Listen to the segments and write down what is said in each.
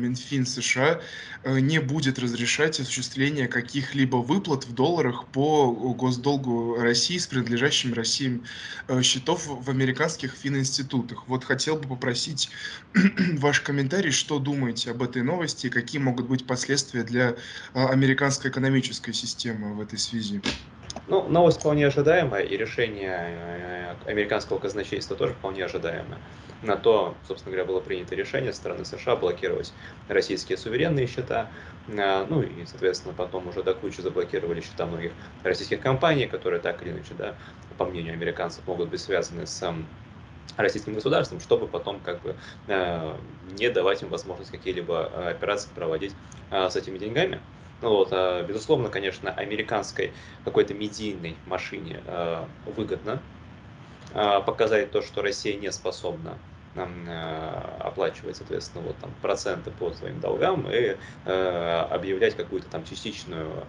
Минфин США э, не будет разрешать осуществление каких-либо выплат в долларах по госдолгу России с принадлежащими России э, счетов в американских фининститутах. Вот хотел бы попросить ваш комментарий, что думаете об этой новости, какие могут быть последствия для э, американской экономической системы в этой связи. Ну, новость вполне ожидаемая, и решение американского казначейства тоже вполне ожидаемое. На то, собственно говоря, было принято решение со стороны США блокировать российские суверенные счета, а, ну и, соответственно, потом уже до кучи заблокировали счета многих российских компаний, которые так или иначе, да, по мнению американцев, могут быть связаны с российским государством, чтобы потом как бы э, не давать им возможность какие-либо э, операции проводить э, с этими деньгами. Ну вот, а, безусловно, конечно, американской какой-то медийной машине выгодно показать то, что Россия не способна оплачивать, соответственно, вот там проценты по своим долгам и э, объявлять какую-то там частичную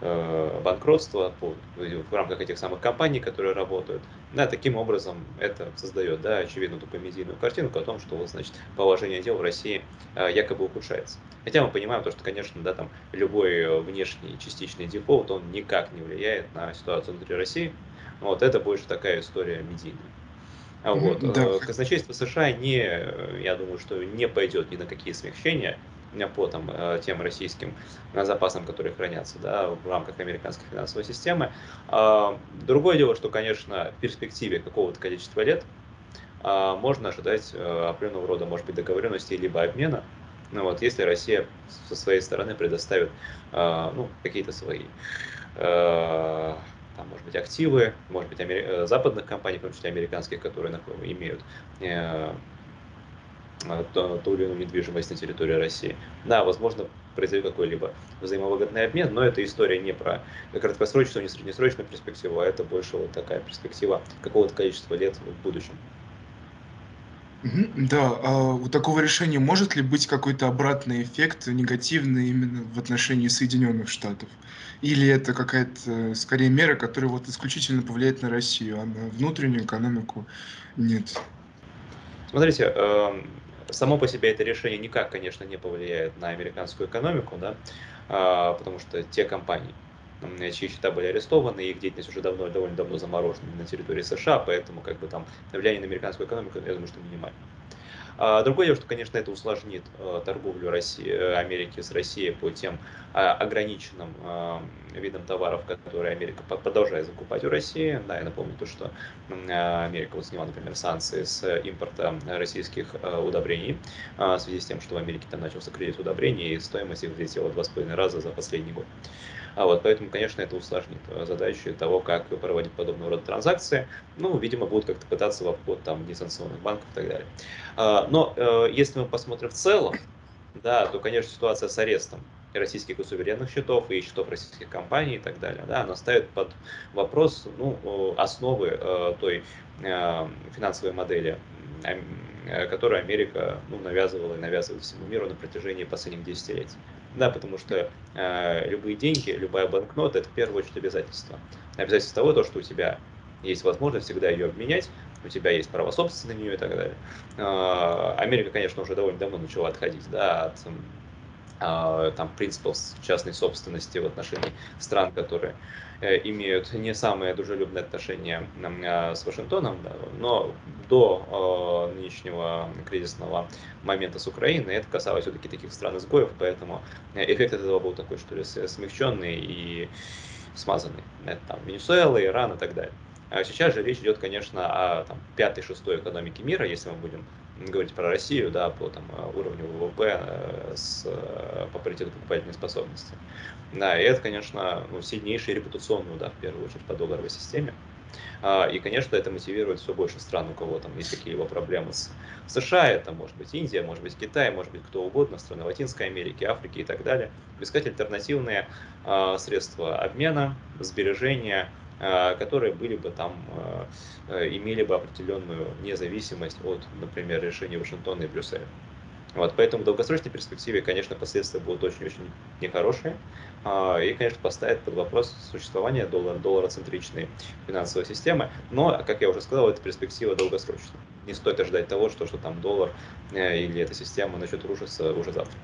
э, банкротство по, в рамках этих самых компаний, которые работают. Да, таким образом это создает, да, очевидно, такую медийную картинку о том, что вот, значит, положение дел в России э, якобы ухудшается. Хотя мы понимаем то, что, конечно, да, там любой внешний частичный дефолт, он никак не влияет на ситуацию внутри России. Вот это больше такая история медийная. А вот. Да. Э, казначейство США не, я думаю, что не пойдет ни на какие смягчения по там, э, тем российским запасам, которые хранятся да, в рамках американской финансовой системы. А, другое дело, что, конечно, в перспективе какого-то количества лет а, можно ожидать э, определенного рода, может быть, договоренности либо обмена, ну, вот, если Россия со своей стороны предоставит ну, какие-то свои там, может быть, активы, может быть, амери... Э, западных компаний, в том числе американских, которые имеют э, ту, ту или иную недвижимость на территории России. Да, возможно, произойдет какой-либо взаимовыгодный обмен, но это история не про краткосрочную, не среднесрочную перспективу, а это больше вот такая перспектива какого-то количества лет в будущем. Да, а у такого решения может ли быть какой-то обратный эффект, негативный именно в отношении Соединенных Штатов? Или это какая-то, скорее, мера, которая вот исключительно повлияет на Россию, а на внутреннюю экономику нет? Смотрите, эм, само по себе это решение никак, конечно, не повлияет на американскую экономику, да, а, потому что те компании, чьи счета были арестованы, их деятельность уже давно, довольно давно заморожена на территории США, поэтому как бы там влияние на американскую экономику, я думаю, что минимально. А другое дело, что, конечно, это усложнит э, торговлю России, э, Америки с Россией по тем а, ограниченным а, видам товаров, которые Америка продолжает закупать у России. Да, я напомню то, что Америка вот сняла, например, санкции с импорта российских э, удобрений в связи с тем, что в Америке там начался кризис удобрений, и стоимость их взлетела с половиной раза за последний год. А вот, поэтому, конечно, это усложнит задачу того, как проводить подобного рода транзакции. Ну, видимо, будут как-то пытаться в обход там несанкционных банков и так далее. Но э, если мы посмотрим в целом, да, то, конечно, ситуация с арестом российских суверенных счетов и счетов российских компаний и так далее, да, она ставит под вопрос ну, основы э, той э, финансовой модели, э, которую Америка ну, навязывала и навязывает всему миру на протяжении последних десятилетий. Да, потому что э, любые деньги, любая банкнота это в первую очередь обязательство. Обязательство того, то, что у тебя есть возможность всегда ее обменять, у тебя есть право собственности на нее и так далее. Э, Америка, конечно, уже довольно давно начала отходить да, от э, там, принципов частной собственности в отношении стран, которые Э, имеют не самые дружелюбные отношения а, с Вашингтоном, но до э, нынешнего кризисного момента с Украиной это касалось все-таки таких стран-изгоев, поэтому эффект от этого был такой, что ли, смягченный и смазанный. Это там Венесуэла, Иран и так далее. А сейчас же речь идет, конечно, о там, пятой, шестой экономике мира, если мы будем говорить про Россию, да, по там, уровню ВВП э, с, по паритету покупательной способности. Да, и это, конечно, ну, сильнейший репутационный удар, в первую очередь, по долларовой системе. А, и, конечно, это мотивирует все больше стран, у кого там есть какие-либо проблемы с США, это может быть Индия, может быть Китай, может быть кто угодно, страны Латинской Америки, Африки и так далее. Искать альтернативные а, средства обмена, сбережения, которые были бы там, имели бы определенную независимость от, например, решений Вашингтона и Брюсселя. Вот, поэтому в долгосрочной перспективе, конечно, последствия будут очень-очень нехорошие. А, и, конечно, поставит под вопрос существование доллара, доллароцентричной финансовой системы. Но, как я уже сказал, это перспектива долгосрочная. Не стоит ожидать того, что, что там доллар э, или эта система начнет рушиться уже завтра.